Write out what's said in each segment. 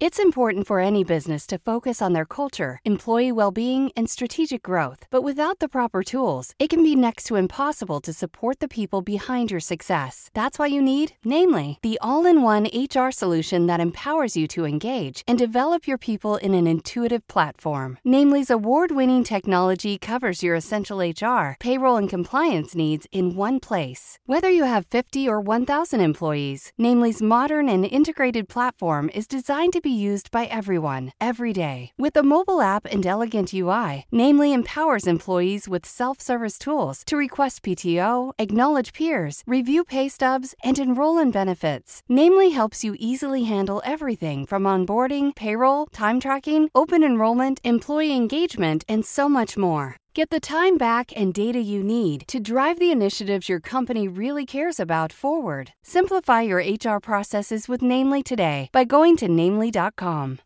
It's important for any business to focus on their culture, employee well being, and strategic growth. But without the proper tools, it can be next to impossible to support the people behind your success. That's why you need, namely, the all in one HR solution that empowers you to engage and develop your people in an intuitive platform. Namely's award winning technology covers your essential HR, payroll, and compliance needs in one place. Whether you have 50 or 1,000 employees, Namely's modern and integrated platform is designed to be used by everyone, every day. With a mobile app and elegant UI, Namely empowers employees with self service tools to request PTO, acknowledge peers, review pay stubs, and enroll in benefits. Namely helps you easily handle everything from onboarding, payroll, time tracking, open enrollment, employee engagement, and so much more. Get the time back and data you need to drive the initiatives your company really cares about forward. Simplify your HR processes with Namely today by going to namely.com.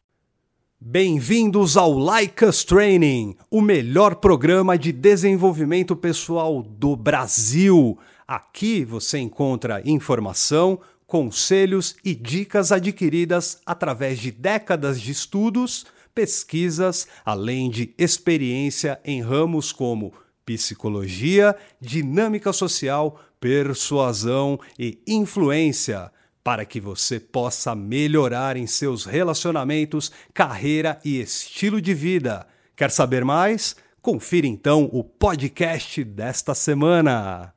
Bem-vindos ao Like Us Training, o melhor programa de desenvolvimento pessoal do Brasil. Aqui você encontra informação, conselhos e dicas adquiridas através de décadas de estudos pesquisas, além de experiência em ramos como psicologia, dinâmica social, persuasão e influência, para que você possa melhorar em seus relacionamentos, carreira e estilo de vida. Quer saber mais? Confira então o podcast desta semana.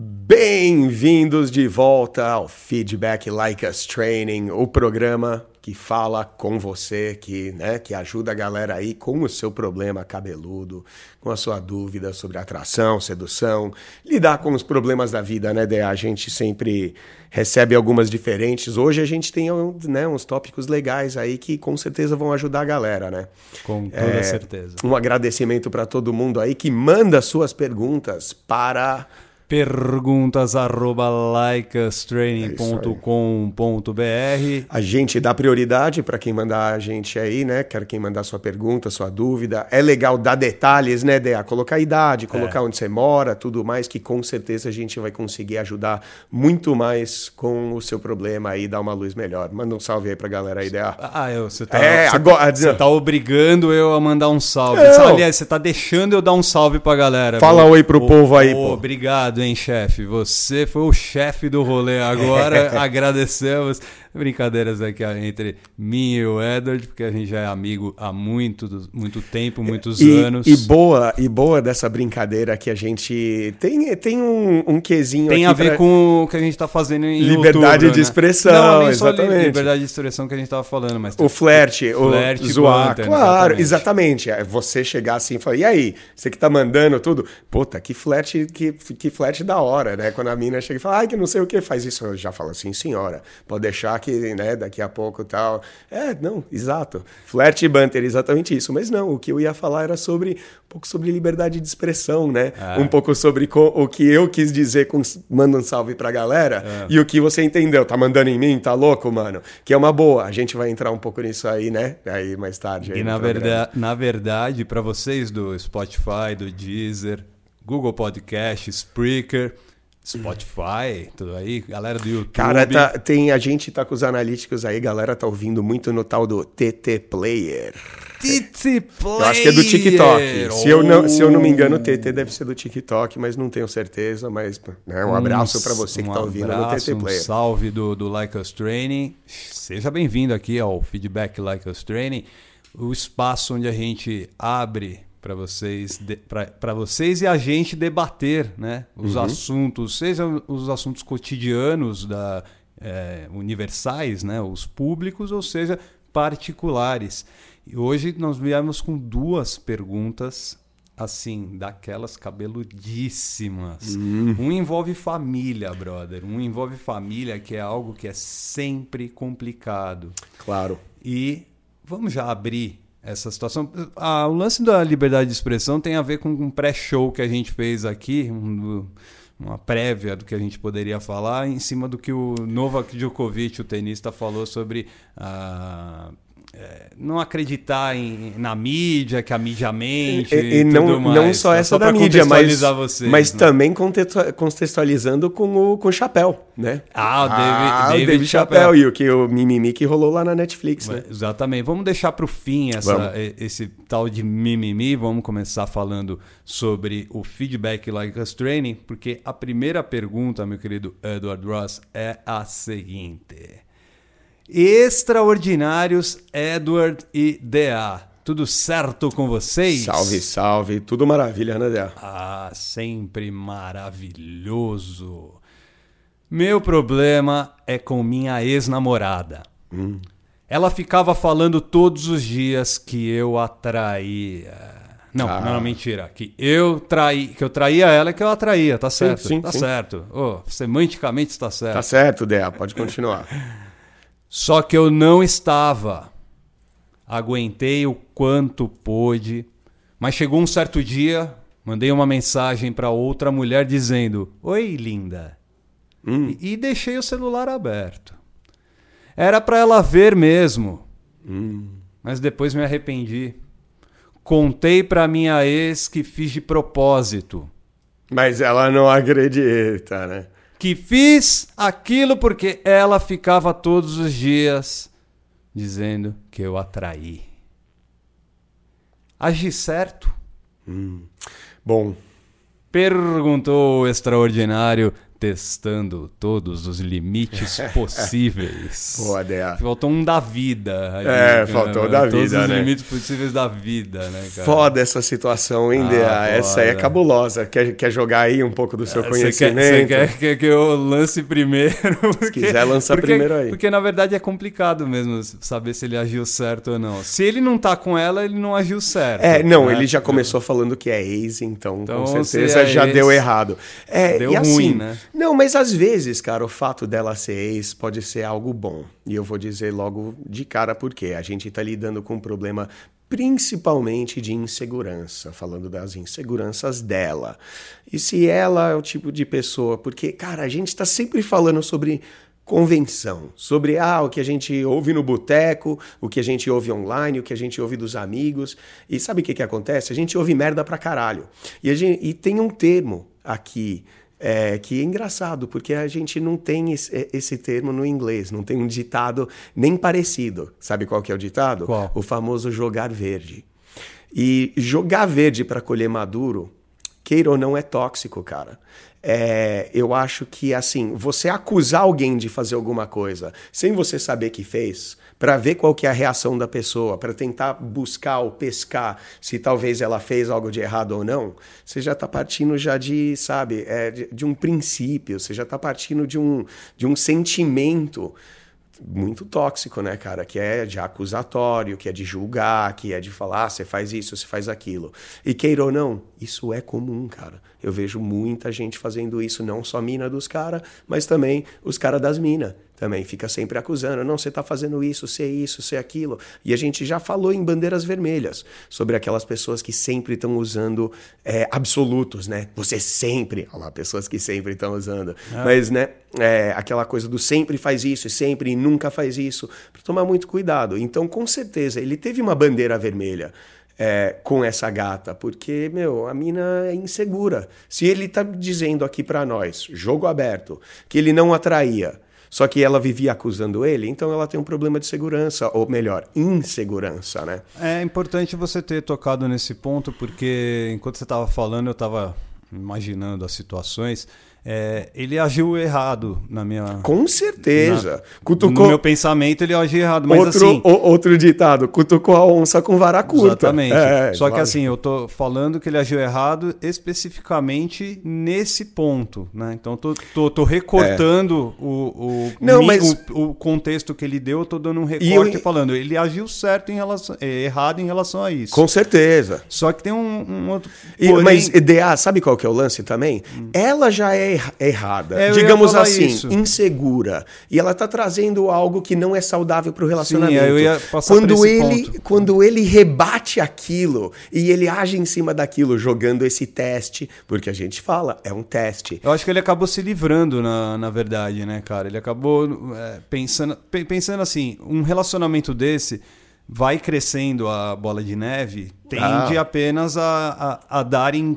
Bem-vindos de volta ao Feedback Like Us Training, o programa que fala com você, que, né, que ajuda a galera aí com o seu problema cabeludo, com a sua dúvida sobre atração, sedução, lidar com os problemas da vida, né, Dea? A gente sempre recebe algumas diferentes. Hoje a gente tem né, uns tópicos legais aí que com certeza vão ajudar a galera, né? Com toda é, certeza. Um agradecimento para todo mundo aí que manda suas perguntas para perguntas arroba likeastraining.com.br. A gente dá prioridade para quem mandar a gente aí, né? Quer quem mandar sua pergunta, sua dúvida. É legal dar detalhes, né, Dea? Colocar a idade, colocar é. onde você mora, tudo mais, que com certeza a gente vai conseguir ajudar muito mais com o seu problema aí, dar uma luz melhor. Manda um salve aí pra galera aí, Dea. Ah, eu, você tá, é, você, agora, você tá obrigando eu a mandar um salve. Aliás, você tá deixando eu dar um salve pra galera. Fala oi pro povo aí, pô. Obrigado Obrigado, hein, chefe. Você foi o chefe do rolê agora. Agradecemos. Brincadeiras aqui entre mim e o Edward, porque a gente já é amigo há muito, muito tempo, muitos e, anos. E boa, e boa dessa brincadeira que a gente tem, tem um, um quesinho Tem a ver pra... com o que a gente está fazendo em Liberdade outubro, de né? expressão, Não, exatamente. liberdade de expressão que a gente estava falando, mas... O flerte, o flerte zoar, claro, exatamente. exatamente. É você chegar assim e falar, e aí, você que tá mandando tudo, puta, que flerte, que, que flerte da hora, né? Quando a mina chega e fala, ai, que não sei o que, faz isso, eu já falo assim, senhora, pode deixar que, né, daqui a pouco tal. É, não, exato. Flerte e banter, exatamente isso. Mas não, o que eu ia falar era sobre um pouco sobre liberdade de expressão, né? É. Um pouco sobre o que eu quis dizer com manda um salve pra galera é. e o que você entendeu. Tá mandando em mim? Tá louco, mano? Que é uma boa. A gente vai entrar um pouco nisso aí, né? Aí mais tarde. Aí e na, verdade, na verdade, para vocês do Spotify, do Deezer, Google Podcast, Spreaker Spotify, tudo aí, galera do YouTube. Cara, tá, tem, a gente tá com os analíticos aí, galera tá ouvindo muito no tal do TT Player. TT Player! Eu acho que é do TikTok. Se, eu não, se eu não me engano, o TT deve ser do TikTok, mas não tenho certeza. Mas né, um abraço para você que um tá ouvindo abraço, no TT Player. Um salve do, do Like Us Training. Seja bem-vindo aqui ao Feedback Like Us Training, o espaço onde a gente abre para vocês, para vocês e a gente debater né, os uhum. assuntos, sejam os assuntos cotidianos da, é, universais, né, os públicos, ou seja, particulares. E hoje nós viemos com duas perguntas assim, daquelas cabeludíssimas. Uhum. Um envolve família, brother. Um envolve família, que é algo que é sempre complicado. Claro. E vamos já abrir essa situação. Ah, o lance da liberdade de expressão tem a ver com um pré-show que a gente fez aqui, um, uma prévia do que a gente poderia falar, em cima do que o Novak Djokovic, o tenista, falou sobre a, não acreditar em, na mídia, que a mídia mente. E, e não, mais. não só essa só da mídia, mas, vocês, mas né? também contextualizando com o, com o Chapéu, né? Ah, o David, ah, David, David Chapéu. E o, que, o mimimi que rolou lá na Netflix, né? Exatamente. Vamos deixar para o fim essa, esse tal de mimimi. Vamos começar falando sobre o feedback like us training, porque a primeira pergunta, meu querido Edward Ross, é a seguinte extraordinários Edward e DA. Tudo certo com vocês? Salve, salve. Tudo maravilha, né, DA? Ah, sempre maravilhoso. Meu problema é com minha ex-namorada. Hum. Ela ficava falando todos os dias que eu atraía. Não, ah. não, mentira. Que eu traí, que eu traía ela, que eu atraía, tá certo? Sim, sim, tá sim. certo. Oh, semanticamente está certo. Tá certo, Dea, pode continuar. Só que eu não estava. Aguentei o quanto pôde, mas chegou um certo dia, mandei uma mensagem para outra mulher dizendo: Oi, linda. Hum. E, e, deixei o celular aberto. Era para ela ver mesmo. Hum. Mas depois me arrependi. Contei para minha ex que fiz de propósito. Mas ela não acredita, né? Que fiz aquilo porque ela ficava todos os dias dizendo que eu atraí. Agi certo? Hum. Bom. Perguntou o extraordinário testando todos os limites possíveis. Boa, Dea. Faltou um da vida. é, faltou né? da todos vida, Todos os né? limites possíveis da vida, né, cara? Foda essa situação, hein, ah, Dea? Essa aí é cabulosa. Quer, quer jogar aí um pouco do seu é, conhecimento? Você quer, quer, que eu lance primeiro? Porque, se quiser, lança porque, primeiro aí. Porque, na verdade, é complicado mesmo saber se ele agiu certo ou não. Se ele não tá com ela, ele não agiu certo. É, não, né? ele já começou falando que é ex, então, então com certeza é já ex, deu errado. É, deu assim, ruim, né? Não, mas às vezes cara, o fato dela ser ex pode ser algo bom. E eu vou dizer logo de cara porque a gente está lidando com um problema principalmente de insegurança, falando das inseguranças dela. E se ela é o tipo de pessoa, porque, cara, a gente está sempre falando sobre convenção, sobre ah, o que a gente ouve no boteco, o que a gente ouve online, o que a gente ouve dos amigos. E sabe o que, que acontece? A gente ouve merda pra caralho. E, gente, e tem um termo aqui é, que é engraçado, porque a gente não tem esse, é, esse, termo no inglês, não tem um ditado nem parecido. Sabe qual que é o ditado? Qual? O famoso jogar verde. E jogar verde para colher maduro, queira ou não, é tóxico, cara. É, eu acho que, assim, você acusar alguém de fazer alguma coisa sem você saber que fez, para ver qual que é a reação da pessoa, para tentar buscar ou pescar se talvez ela fez algo de errado ou não, você já está partindo já de, sabe, é, de, de um princípio, você já está partindo de um, de um sentimento muito tóxico, né, cara? Que é de acusatório, que é de julgar, que é de falar, ah, você faz isso, você faz aquilo. E queira ou não, isso é comum, cara. Eu vejo muita gente fazendo isso, não só mina dos caras, mas também os caras das minas também fica sempre acusando, não, você está fazendo isso, você é isso, você é aquilo. E a gente já falou em bandeiras vermelhas sobre aquelas pessoas que sempre estão usando é, absolutos, né? Você sempre, olha lá, pessoas que sempre estão usando, é. mas né, é, aquela coisa do sempre faz isso e sempre e nunca faz isso, para tomar muito cuidado. Então, com certeza, ele teve uma bandeira vermelha. É, com essa gata, porque, meu, a mina é insegura. Se ele tá dizendo aqui para nós, jogo aberto, que ele não atraía, só que ela vivia acusando ele, então ela tem um problema de segurança, ou melhor, insegurança, né? É importante você ter tocado nesse ponto, porque enquanto você estava falando, eu estava imaginando as situações. É, ele agiu errado na minha. Com certeza. Na, cutucou... No meu pensamento, ele agiu errado. Mas outro, assim. O, outro ditado: cutucou a onça com vara curta. Exatamente. É, Só que assim, eu tô falando que ele agiu errado especificamente nesse ponto. Né? Então, tô, tô, tô recortando é. o, o, Não, mas... o, o, contexto que ele deu, eu tô dando um recorte eu... falando. Ele agiu certo em relação. É, errado em relação a isso. Com certeza. Só que tem um, um outro. Porém... Mas, DA, sabe qual que é o lance também? Hum. Ela já é errada, é, digamos assim, isso. insegura, e ela está trazendo algo que não é saudável para o relacionamento. Sim, eu ia passar quando ele, ponto. quando ele rebate aquilo e ele age em cima daquilo, jogando esse teste, porque a gente fala, é um teste. Eu acho que ele acabou se livrando na, na verdade, né, cara? Ele acabou é, pensando, pensando assim, um relacionamento desse vai crescendo a bola de neve, tende ah. apenas a, a, a dar em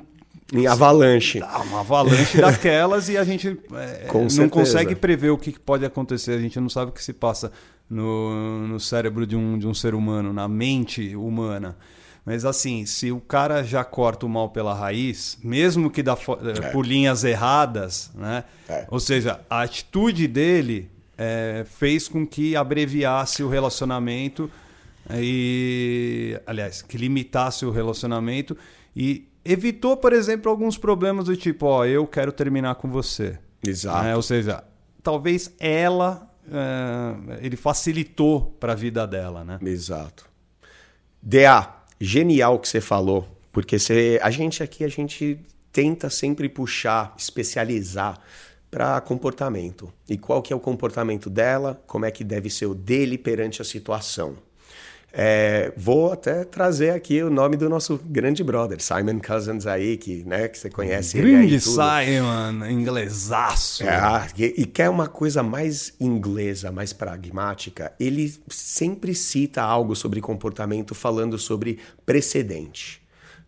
em avalanche. uma avalanche daquelas e a gente é, não consegue prever o que pode acontecer. A gente não sabe o que se passa no, no cérebro de um, de um ser humano, na mente humana. Mas assim, se o cara já corta o mal pela raiz, mesmo que da, é. por linhas erradas, né? É. Ou seja, a atitude dele é, fez com que abreviasse o relacionamento e, aliás, que limitasse o relacionamento e evitou, por exemplo, alguns problemas do tipo, ó, eu quero terminar com você. Exato. Né? Ou seja, talvez ela, é, ele facilitou para a vida dela, né? Exato. DA, genial que você falou, porque você, a gente aqui, a gente tenta sempre puxar, especializar para comportamento. E qual que é o comportamento dela, como é que deve ser o dele perante a situação. É, vou até trazer aqui o nome do nosso grande brother, Simon Cousins aí, que, né, que você conhece grande Simon, inglesaço. É, e, e quer uma coisa mais inglesa, mais pragmática, ele sempre cita algo sobre comportamento falando sobre precedente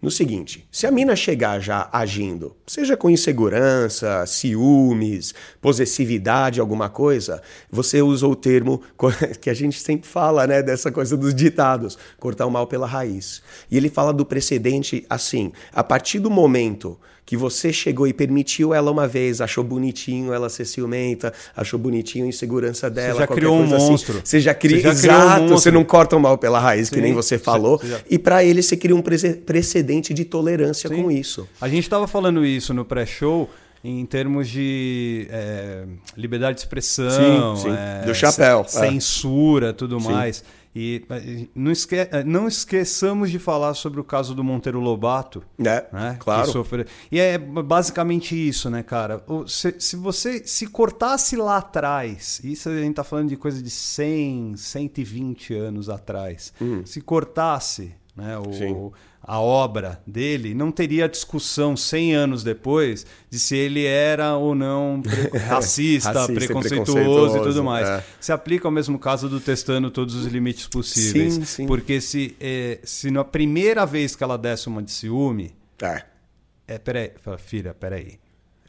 no seguinte: se a mina chegar já agindo, seja com insegurança, ciúmes, possessividade, alguma coisa, você usa o termo que a gente sempre fala, né, dessa coisa dos ditados, cortar o mal pela raiz. E ele fala do precedente assim: a partir do momento que você chegou e permitiu ela uma vez, achou bonitinho ela ser ciumenta, achou bonitinho a insegurança dela. Você já criou um assim. monstro. Você já, cria, você já exato, um você não corta o mal pela raiz, Sim, que nem você falou. Você já... E para ele você cria um precedente de tolerância Sim. com isso. A gente estava falando isso no pré-show em termos de é, liberdade de expressão, sim, sim. É, do chapéu, censura, tudo sim. mais. E eh, não, esque eh, não esqueçamos de falar sobre o caso do Monteiro Lobato. É, né? claro. Sofre... E é basicamente isso, né, cara? Se, se você se cortasse lá atrás, isso a gente tá falando de coisa de 100, 120 anos atrás, hum. se cortasse né, o, Sim a obra dele, não teria discussão 100 anos depois de se ele era ou não racista, racista preconceituoso, preconceituoso, e tudo mais. É. Se aplica ao mesmo caso do testando todos os limites possíveis. Sim, sim. Porque se, é, se na primeira vez que ela desse uma de ciúme. É. É, peraí, filha, peraí.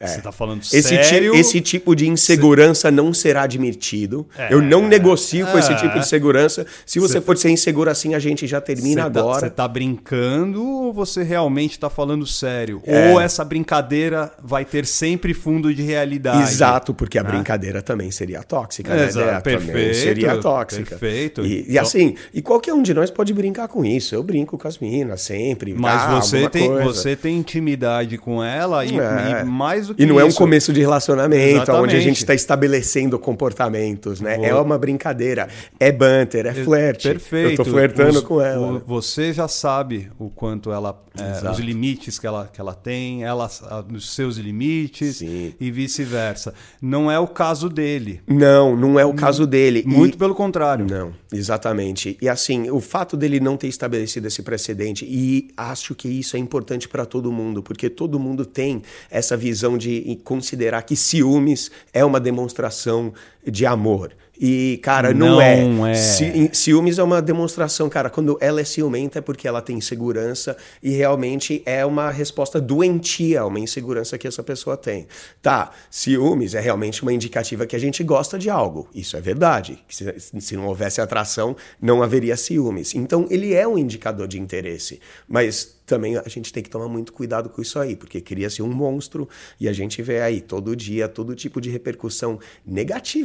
É. Você está falando esse sério? Ti, esse tipo de insegurança Cê... não será admitido. É, eu não negocio é, com esse é. tipo de segurança. Se você Cê... for ser inseguro assim, a gente já termina Cê tá- agora. Você está brincando ou você realmente está falando sério? É. Ou essa brincadeira vai ter sempre fundo de realidade? Exato, porque a né? brincadeira também seria tóxica, né? Exato, perfeito, seria tóxica. Perfeito. E, e, assim, e qualquer um de nós pode brincar com isso. Eu brinco com as meninas sempre. Mas ah, você, tem, você tem intimidade com ela e, é. e mais mais do que E não isso. é um começo de relacionamento, Exatamente. onde a gente está estabelecendo comportamentos, né? É uma brincadeira, é banter, é flerte. Perfeito. Eu tô flertando Os, com ela. O, você já sabe o quanto ela... É, os limites que ela, que ela tem, ela, os seus limites Sim. e vice-versa. Não é o caso dele. Não, não é o caso dele. Muito e... pelo contrário. Não, exatamente. E assim, o fato dele não ter estabelecido esse precedente, e acho que isso é importante para todo mundo, porque todo mundo tem essa visão de considerar que ciúmes é uma demonstração de amor. E, cara, não, não é. é. ciúmes é uma demonstração, cara. Quando ela é ciumenta é porque ela tem insegurança e realmente é uma resposta doentia a uma insegurança que essa pessoa tem. Tá, ciúmes é realmente uma indicativa que a gente gosta de algo. Isso é verdade. Se, se não houvesse atração, não haveria ciúmes. Então, ele é um indicador de interesse. Mas também a gente tem que tomar muito cuidado com isso aí, porque cria-se um monstro e a gente vê aí todo dia todo tipo de repercussão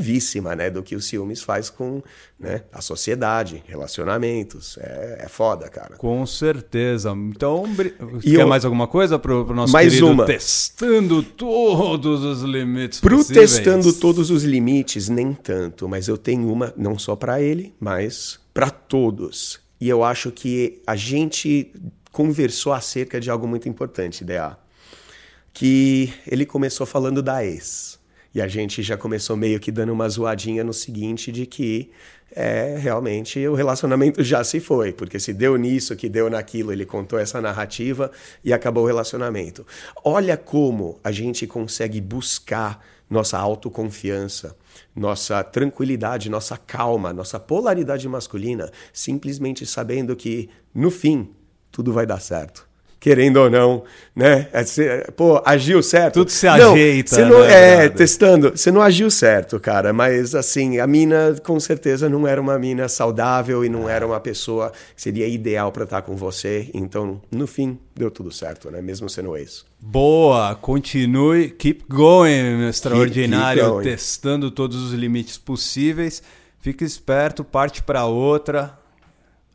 negativíssima, né, do que o ciúmes faz com né, a sociedade, relacionamentos. É, é foda, cara. Com certeza. Então, e quer eu... mais alguma coisa pro, pro nosso mais querido uma. testando todos os limites Pro possíveis. testando todos os limites, nem tanto, mas eu tenho uma não só para ele, mas para todos. E eu acho que a gente conversou acerca de algo muito importante, DA. Que ele começou falando da ex. E a gente já começou meio que dando uma zoadinha no seguinte de que é, realmente o relacionamento já se foi, porque se deu nisso, que deu naquilo, ele contou essa narrativa e acabou o relacionamento. Olha como a gente consegue buscar nossa autoconfiança, nossa tranquilidade, nossa calma, nossa polaridade masculina, simplesmente sabendo que no fim tudo vai dar certo querendo ou não, né? É, pô, agiu certo. Tudo se não, ajeita. Não, né, é, testando. Você não agiu certo, cara. Mas, assim, a mina, com certeza, não era uma mina saudável e não era uma pessoa que seria ideal para estar com você. Então, no fim, deu tudo certo, né? Mesmo sendo ex. Boa, continue, keep going, meu extraordinário, keep, keep testando todos os limites possíveis. Fique esperto, parte para outra.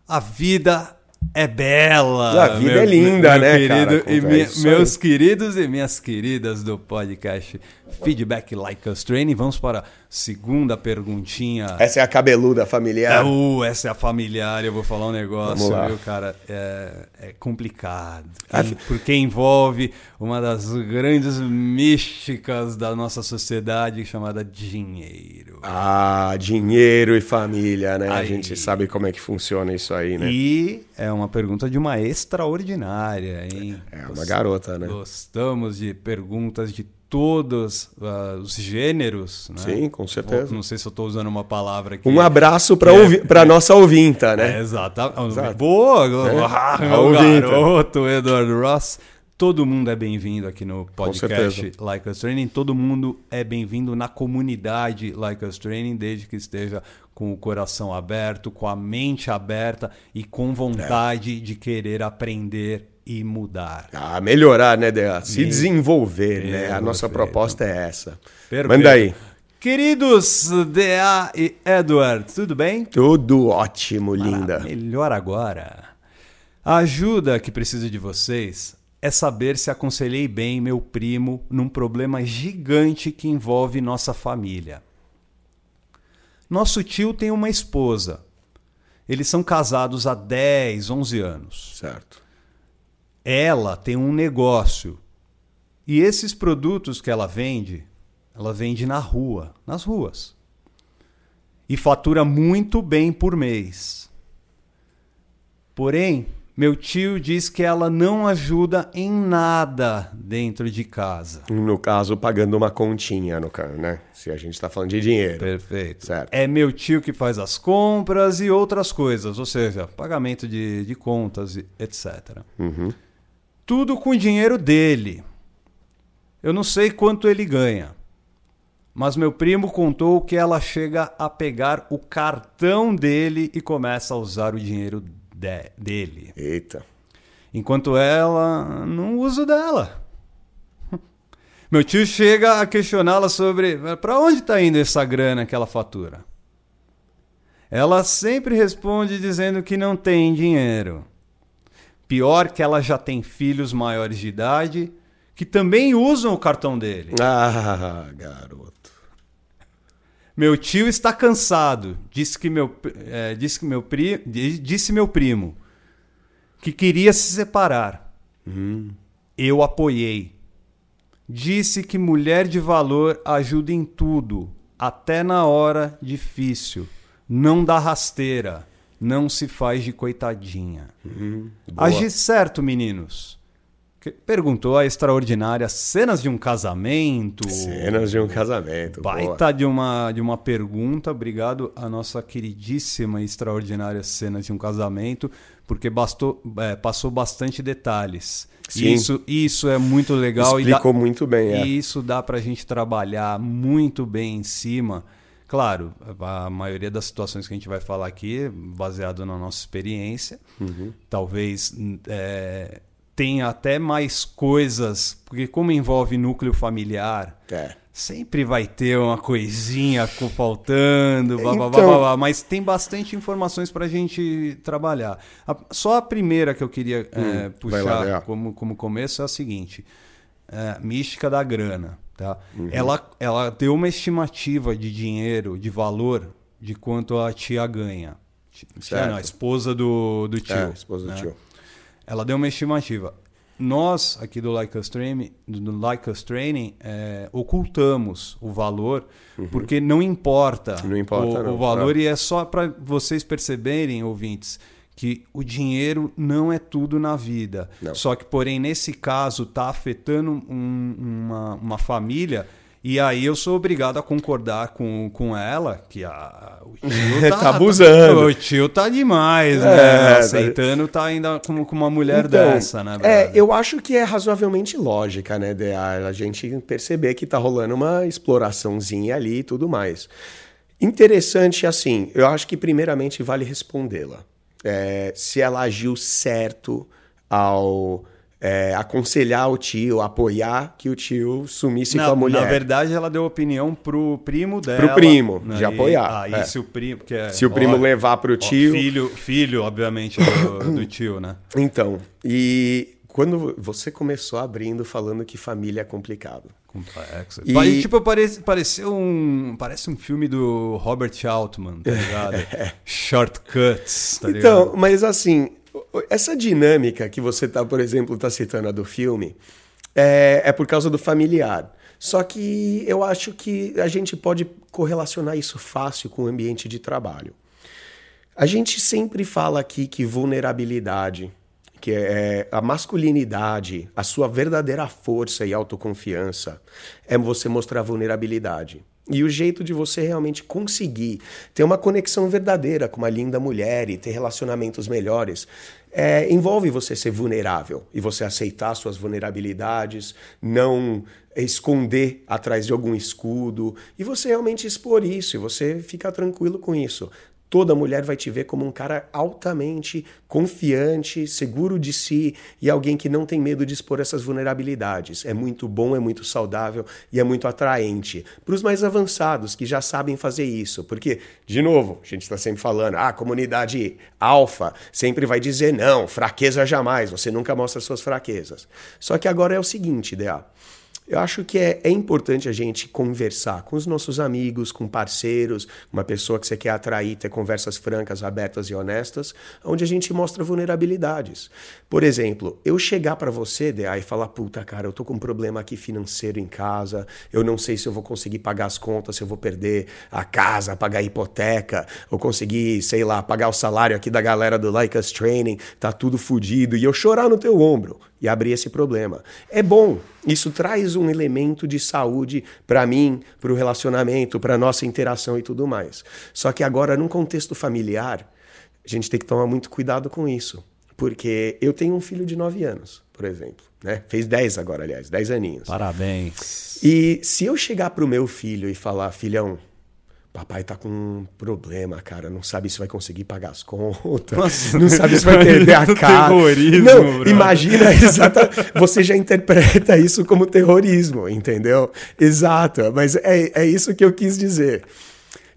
A vida é bela. A vida meu, é linda, meu né, querido, cara? E minha, meus queridos e minhas queridas do podcast Feedback Like Us Training. Vamos para a segunda perguntinha. Essa é a cabeluda familiar. Uh, essa é a familiar. Eu vou falar um negócio, viu, cara? É, é complicado. Quem, porque envolve uma das grandes místicas da nossa sociedade chamada dinheiro. Ah, dinheiro e família, né? Aí. A gente sabe como é que funciona isso aí, né? E é uma pergunta de uma extraordinária, hein? É uma garota, né? Gostamos de perguntas de todos uh, os gêneros. Né? Sim, com certeza. Não sei se eu estou usando uma palavra aqui. Um abraço para é, a nossa ouvinta, né? É, exatamente. Exato. Boa, é. ah, meu garoto, Edward Ross. Todo mundo é bem-vindo aqui no podcast Like Us Training. Todo mundo é bem-vindo na comunidade Like Us Training, desde que esteja com o coração aberto, com a mente aberta e com vontade é. de querer aprender e mudar. Ah, melhorar, né, Dea? Se Me... desenvolver, né? A nossa proposta é essa. Perfeito. Manda aí. Queridos DA e Edward, tudo bem? Tudo ótimo, linda. melhor agora. A ajuda que preciso de vocês é saber se aconselhei bem meu primo num problema gigante que envolve nossa família. Nosso tio tem uma esposa. Eles são casados há 10, 11 anos. Certo ela tem um negócio. E esses produtos que ela vende, ela vende na rua, nas ruas. E fatura muito bem por mês. Porém, meu tio diz que ela não ajuda em nada dentro de casa. No caso, pagando uma continha, no né? Se a gente está falando de dinheiro. Perfeito. Certo. É meu tio que faz as compras e outras coisas, ou seja, pagamento de, de contas, etc. Uhum. Tudo com o dinheiro dele. Eu não sei quanto ele ganha. Mas meu primo contou que ela chega a pegar o cartão dele e começa a usar o dinheiro de dele. Eita. Enquanto ela não usa dela. Meu tio chega a questioná-la sobre para onde está indo essa grana que ela fatura. Ela sempre responde dizendo que não tem dinheiro. Pior que ela já tem filhos maiores de idade que também usam o cartão dele. Ah, garoto. Meu tio está cansado, disse que meu, é, disse que meu, pri, disse meu primo que queria se separar. Hum. Eu apoiei. Disse que mulher de valor ajuda em tudo, até na hora difícil. Não dá rasteira não se faz de coitadinha. Uhum, Agir certo, meninos. Perguntou a extraordinária cenas de um casamento. Cenas de um casamento. Baita de uma, de uma pergunta. Obrigado à nossa queridíssima e extraordinária cenas de um casamento, porque bastou, é, passou bastante detalhes. Sim. Isso, isso é muito legal. Explicou e dá, muito bem. É. E isso dá para a gente trabalhar muito bem em cima Claro, a maioria das situações que a gente vai falar aqui é baseado na nossa experiência. Uhum. Talvez é, tenha até mais coisas, porque como envolve núcleo familiar, é. sempre vai ter uma coisinha faltando, blá, blá, então... blá, blá, mas tem bastante informações para a gente trabalhar. A, só a primeira que eu queria hum, é, puxar lá, como, como começo é a seguinte: é, mística da grana. Tá? Uhum. Ela, ela deu uma estimativa de dinheiro, de valor, de quanto a tia ganha. Tia, não, a esposa do, do tio. É, esposa né? do tio. Ela deu uma estimativa. Nós, aqui do Like Us Training, do like Us Training é, ocultamos o valor, uhum. porque não importa, não importa o, não, o valor, é. e é só para vocês perceberem, ouvintes, que o dinheiro não é tudo na vida. Não. Só que, porém, nesse caso, está afetando um, uma, uma família E aí eu sou obrigado a concordar com, com ela que a, o tio tá, tá abusando. Tá, o tio tá demais, né? é, né? Aceitando tá ainda como, como uma mulher então, dessa, né? É, eu acho que é razoavelmente lógica, né? De a, a gente perceber que tá rolando uma exploraçãozinha ali e tudo mais. Interessante assim, eu acho que primeiramente vale respondê-la. É, se ela agiu certo ao é, aconselhar o tio, apoiar que o tio sumisse na, com a mulher. Na verdade, ela deu opinião pro primo dela. Pro primo, né? de apoiar. Aí, é. se o primo. É, se o primo ó, levar pro tio. Ó, filho, filho, obviamente, do, do tio, né? Então, e quando você começou abrindo falando que família é complicado. Complexo. E... Tipo, parece, parece, um, parece um filme do Robert Altman, tá ligado? Shortcuts, tá então, ligado? mas assim, essa dinâmica que você tá, por exemplo, tá citando a do filme, é, é por causa do familiar. Só que eu acho que a gente pode correlacionar isso fácil com o ambiente de trabalho. A gente sempre fala aqui que vulnerabilidade, que é a masculinidade, a sua verdadeira força e autoconfiança, é você mostrar vulnerabilidade. E o jeito de você realmente conseguir ter uma conexão verdadeira com uma linda mulher e ter relacionamentos melhores é, envolve você ser vulnerável e você aceitar suas vulnerabilidades, não esconder atrás de algum escudo e você realmente expor isso e você ficar tranquilo com isso toda mulher vai te ver como um cara altamente confiante, seguro de si e alguém que não tem medo de expor essas vulnerabilidades. É muito bom, é muito saudável e é muito atraente. Para os mais avançados que já sabem fazer isso, porque, de novo, a gente está sempre falando, ah, a comunidade alfa sempre vai dizer não, fraqueza jamais, você nunca mostra suas fraquezas. Só que agora é o seguinte, Dea. Eu acho que é, é importante a gente conversar com os nossos amigos, com parceiros, uma pessoa que você quer atrair, ter conversas francas, abertas e honestas, onde a gente mostra vulnerabilidades. Por exemplo, eu chegar para você, DA, e falar: puta, cara, eu tô com um problema aqui financeiro em casa, eu não sei se eu vou conseguir pagar as contas, se eu vou perder a casa, pagar a hipoteca, ou conseguir, sei lá, pagar o salário aqui da galera do Like Us Training, tá tudo fodido, e eu chorar no teu ombro e abrir esse problema. É bom, isso traz um elemento de saúde para mim, para o relacionamento, para nossa interação e tudo mais. Só que agora, num contexto familiar, a gente tem que tomar muito cuidado com isso. Porque eu tenho um filho de 9 anos, por exemplo. Né? Fez 10 agora, aliás, 10 aninhos. Parabéns. E se eu chegar para o meu filho e falar, filhão, Papai tá com um problema, cara. Não sabe se vai conseguir pagar as contas. Nossa, não sabe se vai perder a casa. Terrorismo, não, bro. imagina, exata, você já interpreta isso como terrorismo, entendeu? Exato, mas é, é isso que eu quis dizer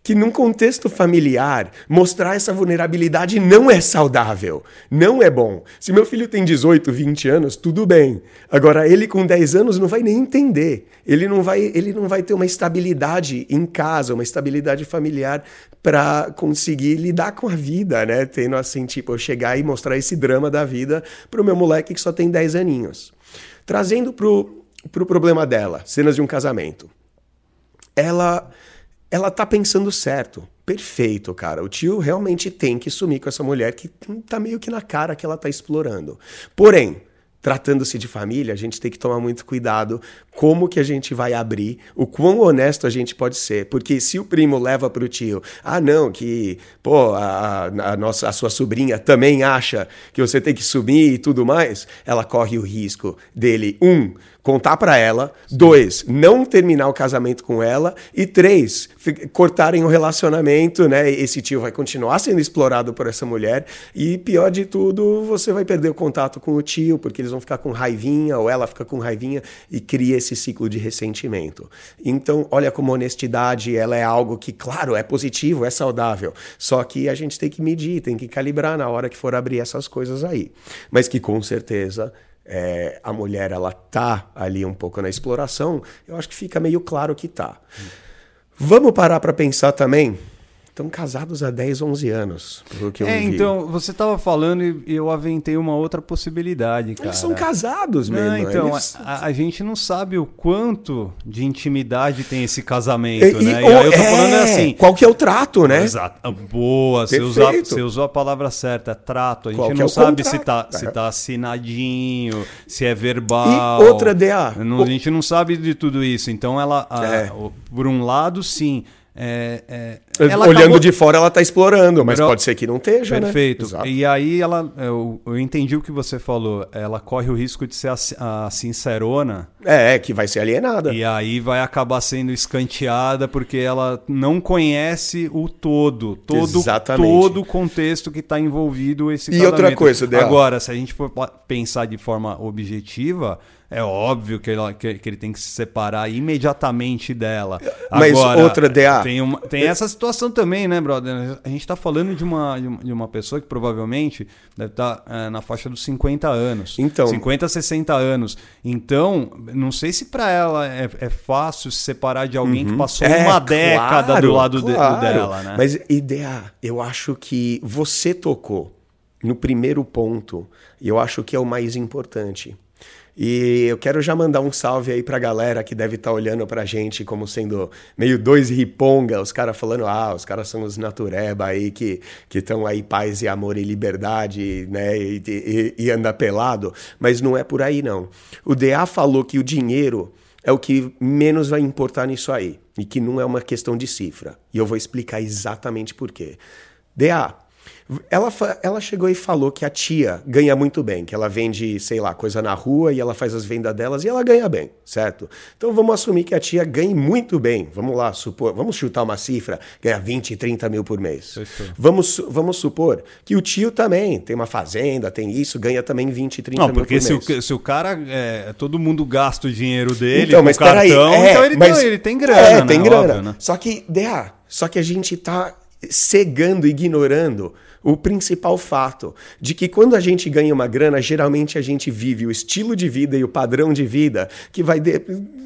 que num contexto familiar, mostrar essa vulnerabilidade não é saudável, não é bom. Se meu filho tem 18, 20 anos, tudo bem. Agora ele com 10 anos não vai nem entender. Ele não vai, ele não vai ter uma estabilidade em casa, uma estabilidade familiar para conseguir lidar com a vida, né? Tendo assim, tipo, eu chegar e mostrar esse drama da vida pro meu moleque que só tem 10 aninhos. Trazendo pro, pro problema dela, cenas de um casamento. Ela ela tá pensando certo. Perfeito, cara. O tio realmente tem que sumir com essa mulher que tá meio que na cara que ela tá explorando. Porém, tratando-se de família, a gente tem que tomar muito cuidado como que a gente vai abrir, o quão honesto a gente pode ser. Porque se o primo leva para o tio, ah, não, que, pô, a, a, nossa, a sua sobrinha também acha que você tem que sumir e tudo mais, ela corre o risco dele, um, contar para ela. Sim. Dois, não terminar o casamento com ela. E três, cortarem o relacionamento, né? Esse tio vai continuar sendo explorado por essa mulher. E pior de tudo, você vai perder o contato com o tio, porque eles vão ficar com raivinha, ou ela fica com raivinha e cria esse ciclo de ressentimento. Então, olha como honestidade ela é algo que, claro, é positivo, é saudável. Só que a gente tem que medir, tem que calibrar na hora que for abrir essas coisas aí. Mas que com certeza é, a mulher ela tá ali um pouco na exploração, eu acho que fica meio claro que tá. Vamos parar para pensar também estão casados há 10, 11 anos, pelo que eu É, vi. então, você tava falando e eu aventei uma outra possibilidade, cara. Eles são casados mesmo. Não, então, eles... a, a gente não sabe o quanto de intimidade tem esse casamento, E- e- né? E aí eu tô é, falando assim. Qual que é o trato, né? Exato. Ah, Boa, você, Perfeito. usa, você usou a palavra certa, é trato. A gente Qual não é sabe se tá, se É. tá assinadinho, se é verbal. E outra DA. Não- O- A gente não sabe de tudo isso. Então, ela, a- É. por um lado, sim. É- é- Olhando acabou- de fora, ela tá explorando, mas pode ser que não esteja, Perfeito. né? E aí ela, eu, eu entendi o que você falou. Ela corre o risco de ser a, a sincerona É, é, que vai ser alienada. e aí vai acabar sendo escanteada porque ela não conhece o todo, todo, Exatamente. todo o contexto que está envolvido esse E outra coisa, Del. Agora, se a gente for pensar de forma objetiva, é óbvio que, ela- que- que ele tem que se separar imediatamente dela. Mas Agora, outra, DA. Tem, uma- tem essa situação também, né, brother? A gente está falando de uma, de uma- pessoa que provavelmente deve estar na faixa dos 50 anos. Então. 50, 60 anos. Então, não sei se para ela é, é fácil se separar de alguém que passou É, uma década claro, do lado de- claro. dela, né? Mas, ideia, eu acho que você tocou no primeiro ponto, e eu acho que é o mais importante. E eu quero já mandar um salve aí pra galera que deve estar olhando pra gente como sendo meio dois riponga, os caras falando, ah, os caras são os natureba aí que estão aí paz e amor e liberdade, né, e, e, e anda pelado, mas não é por aí não. O DA falou que o dinheiro é o que menos vai importar nisso aí. E que não é uma questão de cifra. E eu vou explicar exatamente por quê. DA, ela, ela chegou e falou que a tia ganha muito bem, que ela vende, sei lá, coisa na rua e ela faz as vendas delas e ela ganha bem, certo? Então vamos assumir que a tia ganhe muito bem. Vamos lá, supor, vamos chutar uma cifra, ganha 20, 30 mil por mês. Vamos, vamos supor que o tio também tem uma fazenda, tem isso, ganha também 20, 30 Não, mil por porque se mês. o, se o cara, é, todo mundo gasta o dinheiro dele Então, mas cartão, peraí, é, então ele, mas- tem, ele tem grana, É, né? tem grana. Óbvio, né? Só que, DA, só que a gente tá cegando, ignorando o principal fato de que quando a gente ganha uma grana, geralmente a gente vive o estilo de vida e o padrão de vida que vai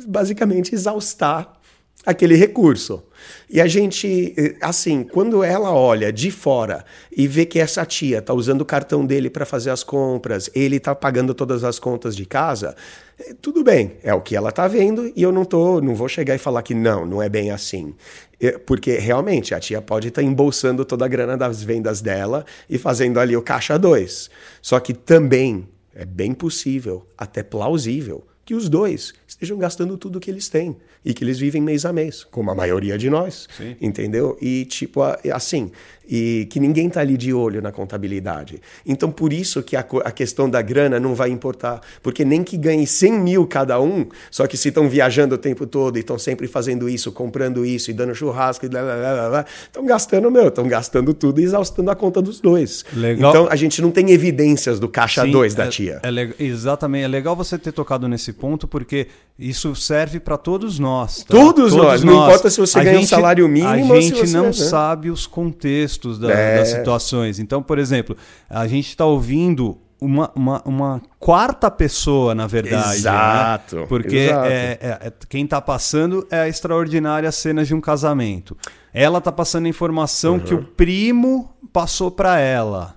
basicamente exaustar aquele recurso. E a gente, eh, assim, quando ela olha de fora e vê que essa tia tá usando o cartão dele para fazer as compras, ele tá pagando todas as contas de casa, eh, tudo bem, é o que ela tá vendo e eu não tô, não vou chegar e falar que não, não é bem assim. Eh, Porque realmente a tia pode estar embolsando toda a grana das vendas dela e fazendo ali o caixa 2. Só que também é bem possível, até plausível, que os dois estejam gastando tudo que eles têm e que eles vivem mês a mês, como a maioria de nós, Sim. entendeu? E tipo assim, e que ninguém tá ali de olho na contabilidade. Então por isso que a, a questão da grana não vai importar, porque nem que ganhe 100 mil cada um, só que se estão viajando o tempo todo e estão sempre fazendo isso, comprando isso e dando churrasco e blá, blá, blá, blá, estão gastando meu, estão gastando tudo e exaustando a conta dos dois. Legal. Então a gente não tem evidências do caixa Sim, 2 da é- tia. é exatamente. É legal você ter tocado nesse ponto, porque isso serve para todos nós. tá? Todos nós, não importa se você A ganha um salário mínimo A gente não né? sabe os contextos da- É. das situações. Então, por exemplo, a gente está ouvindo. Uma, uma, uma quarta pessoa, na verdade. Exato, Né? Porque exato. é- é- é- quem está passando é a extraordinária cena de um casamento. Ela está passando a informação que Uhum. o primo passou para ela.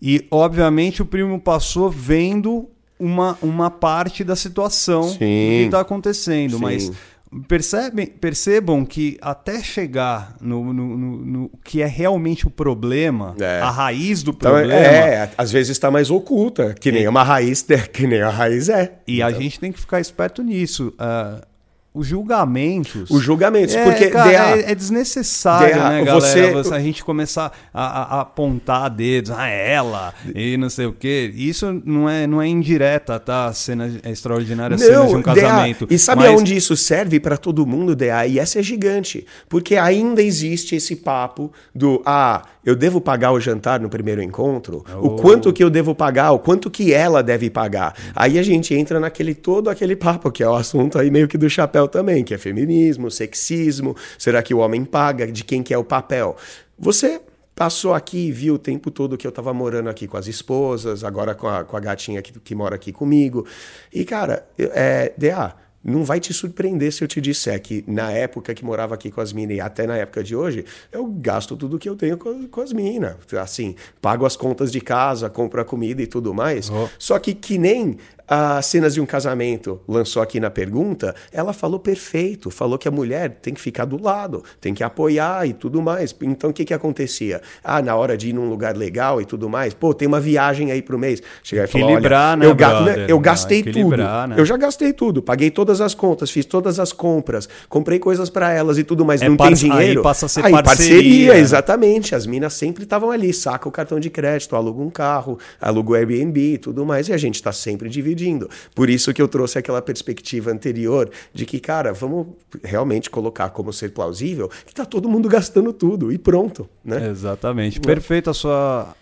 E, obviamente, o primo passou vendo uma, uma parte da situação Sim. que está acontecendo. Sim. Mas percebem, percebam que até chegar no, no, no- no que é realmente o problema, É. a raiz do Então, problema, é, às vezes está mais oculta, que nem uma raiz, que nem a raiz é. e a gente tem que ficar esperto nisso. Ah, os julgamentos. Os julgamentos, É, porque cara, é, é desnecessário, DA, né, galera? você- a gente começar a, a- a apontar dedos, ah, ela, e não sei o quê. Isso não é, não é indireta, tá? Cena é extraordinária cena de um DA, casamento. e sabe Mas- aonde isso serve para todo mundo, DA? E essa é gigante. Porque ainda existe esse papo do ah, eu devo pagar o jantar no primeiro encontro? O Oh. quanto que eu devo pagar? O quanto que ela deve pagar? Aí a gente entra naquele todo aquele papo, que é o assunto aí meio que do chapéu também, que é feminismo, sexismo, será que o homem paga? De quem que é o papel? Você passou aqui e viu o tempo todo que eu tava morando aqui com as esposas, agora com a, com a gatinha que, que mora aqui comigo. E, cara, é, DA, não vai te surpreender se eu te disser que na época que morava aqui com as minas e até na época de hoje, eu gasto tudo que eu tenho com, com as minas. Assim, pago as contas de casa, compro a comida e tudo mais. Oh. Só que que nem as cenas de um casamento lançou aqui na pergunta, ela falou perfeito, falou que a mulher tem que ficar do lado, tem que apoiar e tudo mais. Então o que que acontecia? Ah, na hora de ir num lugar legal e tudo mais, pô, tem uma viagem aí pro mês. Chegar e falar, olha, né, eu, ga eu gastei tudo. Né? Eu já gastei tudo, paguei todas as contas, fiz todas as compras, comprei coisas para elas e tudo mais, é não tem dinheiro. Aí passa a ser aí, parceria, parceria exatamente. As minas sempre estavam ali, saca o cartão de crédito, aluga um carro, aluga o Airbnb e tudo mais, e a gente tá sempre dividindo Por isso que eu trouxe aquela perspectiva anterior de que, cara, vamos realmente colocar como ser plausível que está todo mundo gastando tudo e pronto. Né? Exatamente. Perfeita a sua,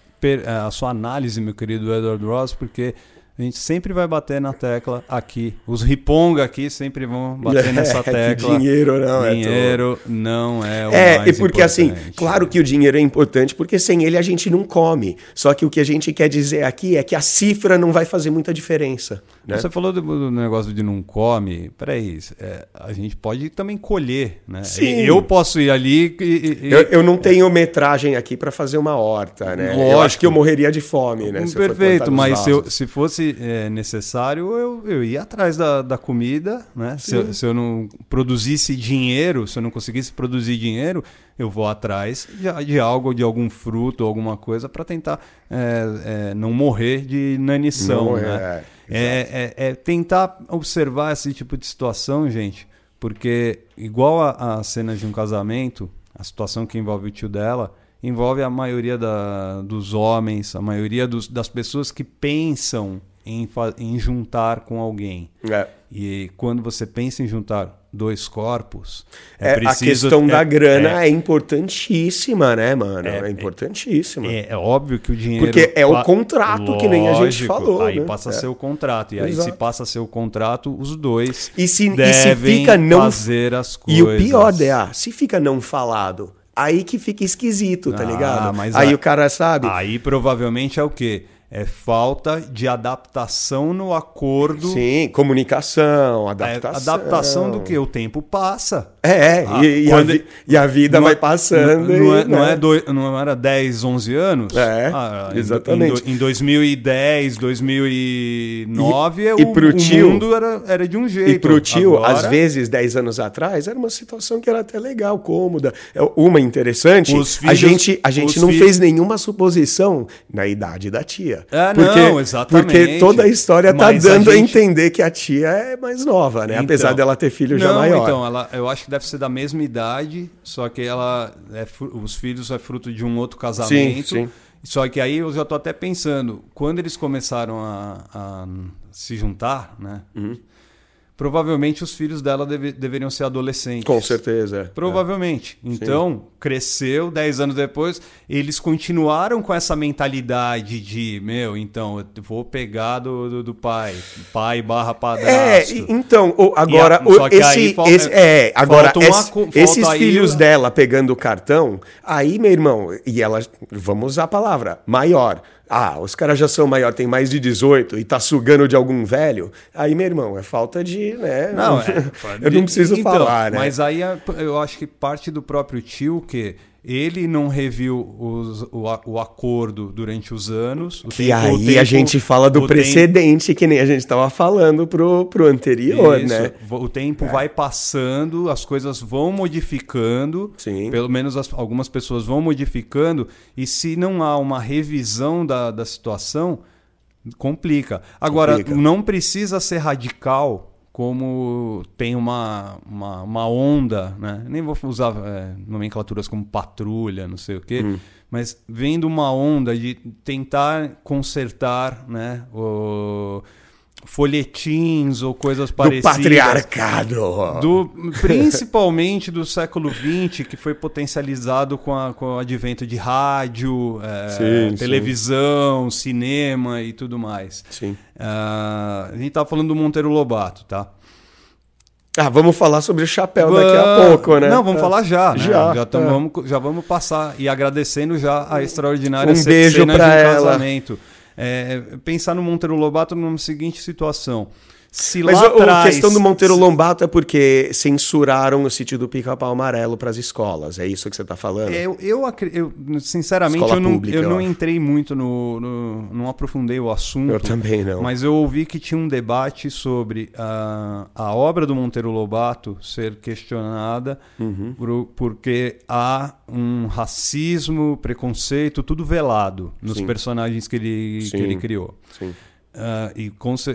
a sua análise, meu querido Edward Ross, porque a gente sempre vai bater na tecla aqui. Os riponga aqui sempre vão bater é, nessa tecla. dinheiro não é Dinheiro é não é o É, e porque assim, claro que o dinheiro é importante, porque sem ele a gente não come. Só que o que a gente quer dizer aqui é que a cifra não vai fazer muita diferença. Né? Você falou do, do, negócio de não come. Peraí, é, a gente pode também colher, né? Sim. Eu posso ir ali e. e... Eu, eu, não tenho metragem aqui para fazer uma horta, né? Lógico. Eu acho que eu morreria de fome, né? Perfeito, mas se, eu, se fosse é, necessário, eu, eu ia atrás da, da comida, né? Se eu, se eu, não produzisse dinheiro, se eu não conseguisse produzir dinheiro, eu vou atrás de, de algo, de algum fruto, alguma coisa, para tentar é, é, não morrer de inanição, não, né? É, é, é, é, tentar observar esse tipo de situação, gente, porque igual a, a cena de um casamento, a situação que envolve o tio dela, envolve a maioria da, dos homens, a maioria dos, das pessoas que pensam em, em juntar com alguém. É. E quando você pensa em juntar dois corpos, é, é preciso, a questão é, da grana é, é, importantíssima, né, mano? É, é importantíssima. É, é, óbvio que o dinheiro. Porque é o contrato Lógico, que nem a gente falou. Aí né? passa a ser o contrato. E aí, Exato. se passa a ser o contrato, os dois e se, devem e se fica não... fazer as coisas. E o pior, DA, se fica não falado, aí que fica esquisito, tá ah, ligado? aí a... o cara sabe. Aí provavelmente é o quê? É falta de adaptação no acordo. Sim, comunicação, adaptação. É, adaptação do que? O tempo passa. É, ah, e, e, a vi, e, a vida vai passando. Não, não, é, não, é do, não era 10, 11 anos? É, ah, exatamente. Em, em 2010, 2009, e, o, e o tio, mundo era, era de um jeito. E pro tio, Agora, às vezes, 10 anos atrás, era uma situação que era até legal, cômoda. É, uma interessante, filhos, a gente, a gente não filhos... fez nenhuma suposição na idade da tia. É, porque, não, exatamente. Porque toda a história tá dando a, gente... a, entender que a tia é mais nova, né? Então, Apesar dela ter filho não, já maior. Então, ela, eu acho que deve ser da mesma idade, só que ela é, os filhos é fruto de um outro casamento. Sim, sim. Só que aí eu já tô até pensando, quando eles começaram a, a se juntar, né? Uhum. Provavelmente os filhos dela deve, deveriam ser adolescentes. Com certeza. É. Provavelmente. É. Então, cresceu, 10 anos depois, eles continuaram com essa mentalidade de, meu, então, eu vou pegar do, do, do pai, pai barra padrasto. É, então, agora, a, esse, falta, esse, é, agora, esse, esses filhos dela pegando o cartão, aí, meu irmão, e ela, vamos usar a palavra, maior, ah, os caras já são maior, tem mais de 18 e tá sugando de algum velho. Aí, meu irmão, é falta de, né? Não, é, eu não preciso então, falar, né? Mas aí eu acho que parte do próprio tio que ele não reviu os, o, o, acordo durante os anos. que tempo, aí tempo, a gente fala do precedente, tempo... que nem a gente estava falando pro, pro anterior, Isso, né? O tempo é. vai passando, as coisas vão modificando. Sim. Pelo menos as, algumas pessoas vão modificando. E se não há uma revisão da, da situação, complica. Agora, complica. não precisa ser radical como tem uma, uma, uma, onda, né? nem vou usar é, nomenclaturas como patrulha, não sei o quê, hum. mas vendo uma onda de tentar consertar né, o, folhetins ou coisas parecidas. Do patriarcado. Do, principalmente do século XX, que foi potencializado com, a, com o advento de rádio, é, sim, televisão, sim. cinema e tudo mais. Sim. Uh, a gente estava falando do Monteiro Lobato, tá? Ah, vamos falar sobre o chapéu daqui a pouco, né? Não, vamos é. falar já. Né? Já. Já, tamo, é. vamos, já vamos passar e agradecendo já a extraordinária um beijo cena pra de um ela. casamento. É, pensar no Monteiro Lobato numa seguinte situação. Se Mas lá a, a atrás- questão do Monteiro Lobato é porque censuraram o sítio do Pica-Pau Amarelo para as escolas. É isso que você está falando? Eu, eu, eu, sinceramente, Escola eu não, pública, eu eu não entrei muito no, no- Não aprofundei o assunto. Eu também não. Mas eu ouvi que tinha um debate sobre a, a obra do Monteiro Lobato ser questionada Uhum. por- porque há um racismo, preconceito, tudo velado nos Sim. personagens que ele, que ele criou. Sim. Ah, e,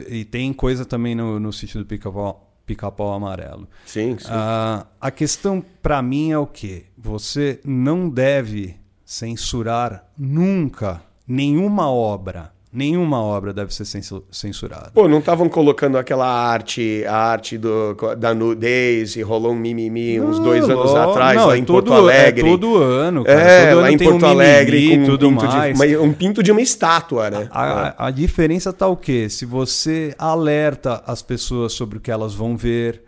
e tem coisa também no, no sítio do Pica-Pau Pica-Pau Amarelo. Sim, sim. Ah, a questão para mim é o quê? Você não deve censurar nunca nenhuma obra. Nenhuma obra deve ser censu- censurada. Pô, não estavam colocando aquela arte, a arte do, da nudez e rolou um mimimi uns dois Não, anos ó, atrás não, lá é em todo- Porto Alegre. É todo ano, cara. É, todo lá ano em tem um Porto Alegre mimimi com tudo um pinto, mais. de, uma- um pinto de uma estátua, né? A, a diferença tá o quê? Se você alerta as pessoas sobre o que elas vão ver,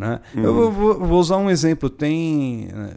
né? Eu vou, usar um exemplo. Tem né,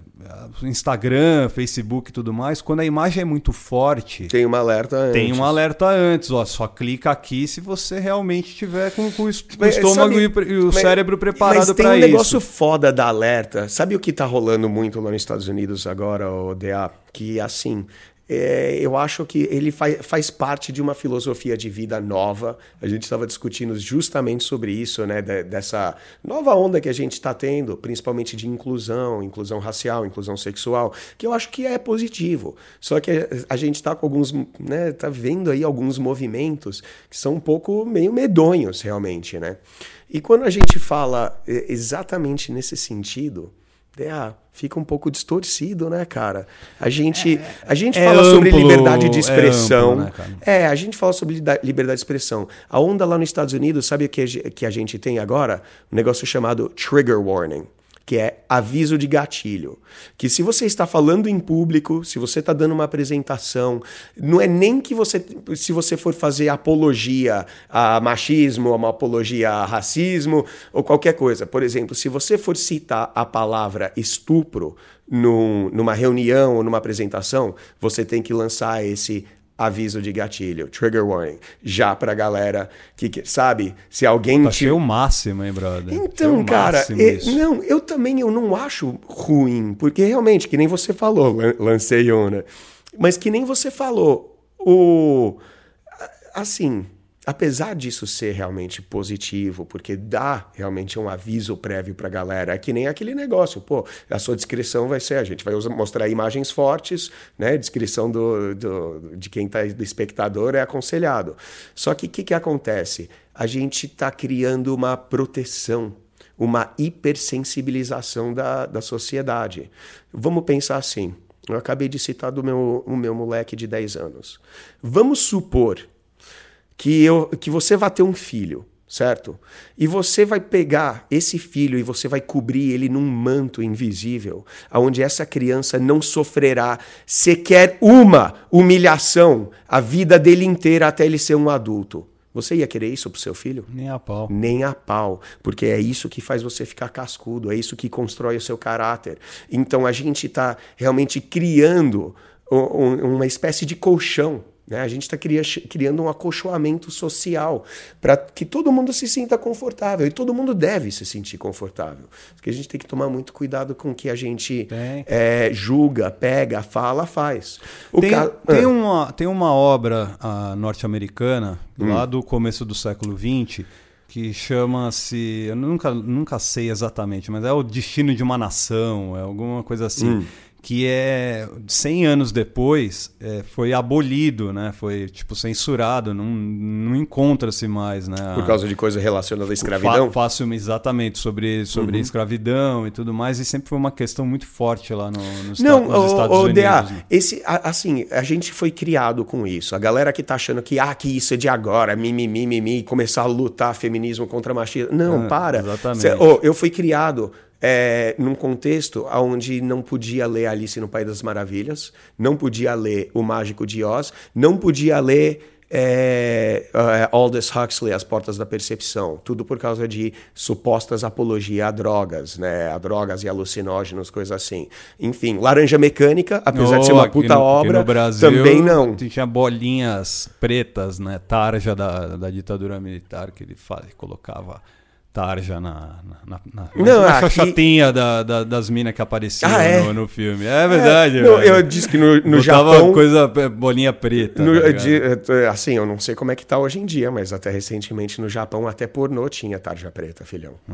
Instagram, Facebook e tudo mais. Quando a imagem é muito forte, Tem um alerta antes. tem um alerta antes. Ó, só clica aqui se você realmente tiver com, com o estômago sabe, e, o mas- cérebro preparado Mas tem para um isso. negócio foda da alerta. Sabe o que tá rolando muito lá nos Estados Unidos agora, o DA? Que assim. É, eu acho que ele faz, faz parte de uma filosofia de vida nova. A gente estava discutindo justamente sobre isso, né? de- dessa nova onda que a gente está tendo, principalmente de inclusão, inclusão racial, inclusão sexual, que eu acho que é positivo. Só que a gente está com alguns, né? Tá vendo aí alguns movimentos que são um pouco meio medonhos, realmente, né? E quando a gente fala eh, exatamente nesse sentido, DA, fica um pouco distorcido, né, cara? A gente, a gente é fala sobre amplo, liberdade de é expressão. amplo, né? É, a gente fala sobre liberdade de expressão. A onda lá nos Estados Unidos, sabe o que que a gente tem agora? Um negócio chamado trigger warning. Que é aviso de gatilho. Que se você está falando em público, se você está dando uma apresentação, não é nem que você, se você for fazer apologia a machismo, uma apologia a racismo ou qualquer coisa. Por exemplo, se você for citar a palavra estupro num- numa reunião ou numa apresentação, você tem que lançar esse aviso de gatilho, trigger warning, já pra galera que, que- sabe, se alguém Achei o máximo, hein, brother? então, cara, e- isso. não, eu também eu não acho ruim, porque realmente, que nem você falou, lan- lancei um, né? Mas que nem você falou, o assim, apesar disso ser realmente positivo, porque dá realmente um aviso prévio pra galera, é que nem aquele negócio, pô, a sua descrição vai ser, a gente vai mostrar imagens fortes, né? Descrição do, do- de quem tá, do espectador é aconselhado. Só que o que, que acontece? A gente tá criando uma proteção uma hipersensibilização da, da sociedade. Vamos pensar assim. Eu acabei de citar do meu, o meu moleque de 10 anos. Vamos supor que, eu, que você vai ter um filho, certo? E você vai pegar esse filho e você vai cobrir ele num manto invisível, onde essa criança não sofrerá sequer uma humilhação a vida dele inteira até ele ser um adulto. Você ia querer isso pro seu filho? Nem a pau. Nem a pau, porque é isso que faz você ficar cascudo, é isso que constrói o seu caráter. Então a gente está realmente criando um- um- uma espécie de colchão. Né? A gente está criando um acolchoamento social para que todo mundo se sinta confortável. E todo mundo deve se sentir confortável. Porque a gente tem que tomar muito cuidado com o que a gente é, julga, pega, fala, faz. O Tem, ca- tem, Ah, uma, tem uma obra ah, norte-americana, Hum. lá do começo do século XX, que chama-se. Eu nunca, nunca sei exatamente, mas é o Destino de uma Nação, é alguma coisa assim. Hum. Que é 100 anos depois é, foi abolido, né? Foi tipo censurado, não, não encontra-se mais, né? Por causa de coisa relacionada à escravidão? Fa fácil, exatamente, sobre, sobre Uhum. escravidão e tudo mais, e sempre foi uma questão muito forte lá no, nos, Não, nos o, Estados o Unidos. DA, né? esse, a- assim, a gente foi criado com isso. A galera que tá achando que, ah, que isso é de agora, mimimi, mimimi, começar a lutar feminismo contra machismo. Não, Ah, para. exatamente. Cê- ô, eu fui criado é, num contexto onde não podia ler Alice no País das Maravilhas, não podia ler O Mágico de Oz, não podia ler é, é, Aldous Huxley, As Portas da Percepção, tudo por causa de supostas apologia a drogas, né? A drogas e alucinógenos, coisas assim. Enfim, Laranja Mecânica, apesar oh, de ser uma puta no, obra, Brasil, também não. Tinha bolinhas pretas, né? Tarja da, da ditadura militar que ele faz, colocava tarja na, na, na, não, na aqui... chatinha da, da, das minas que apareciam ah, é? no, no, filme. É verdade. É, não, eu disse que no, no Japão... coisa, é, bolinha preta. No, tá de, é, assim, eu não sei como é que tá hoje em dia, mas até recentemente no Japão até pornô tinha tarja preta, filhão.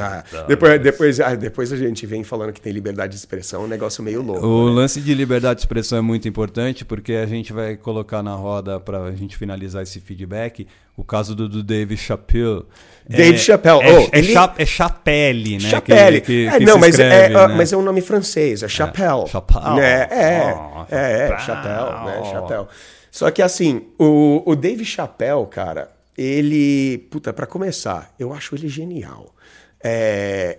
Ah, tá, depois, mas... depois, ah, depois a gente vem falando que tem liberdade de expressão, um negócio meio louco. O né? lance de liberdade de expressão é muito importante porque a gente vai colocar na roda para a gente finalizar esse feedback o caso do, do Dave Chappelle. Dave é, Chappelle. É, oh, é, ele... É Chapelle, né? Chapelle. Que, que, é, que não, mas, escreve, é, né? mas é um nome francês, é Chappelle. É, Chappelle. Né? É, oh, é, é, Chappelle, né? Chappelle. Só que assim, o, o Dave Chappelle, cara, ele... Puta, para começar, eu acho ele genial. É,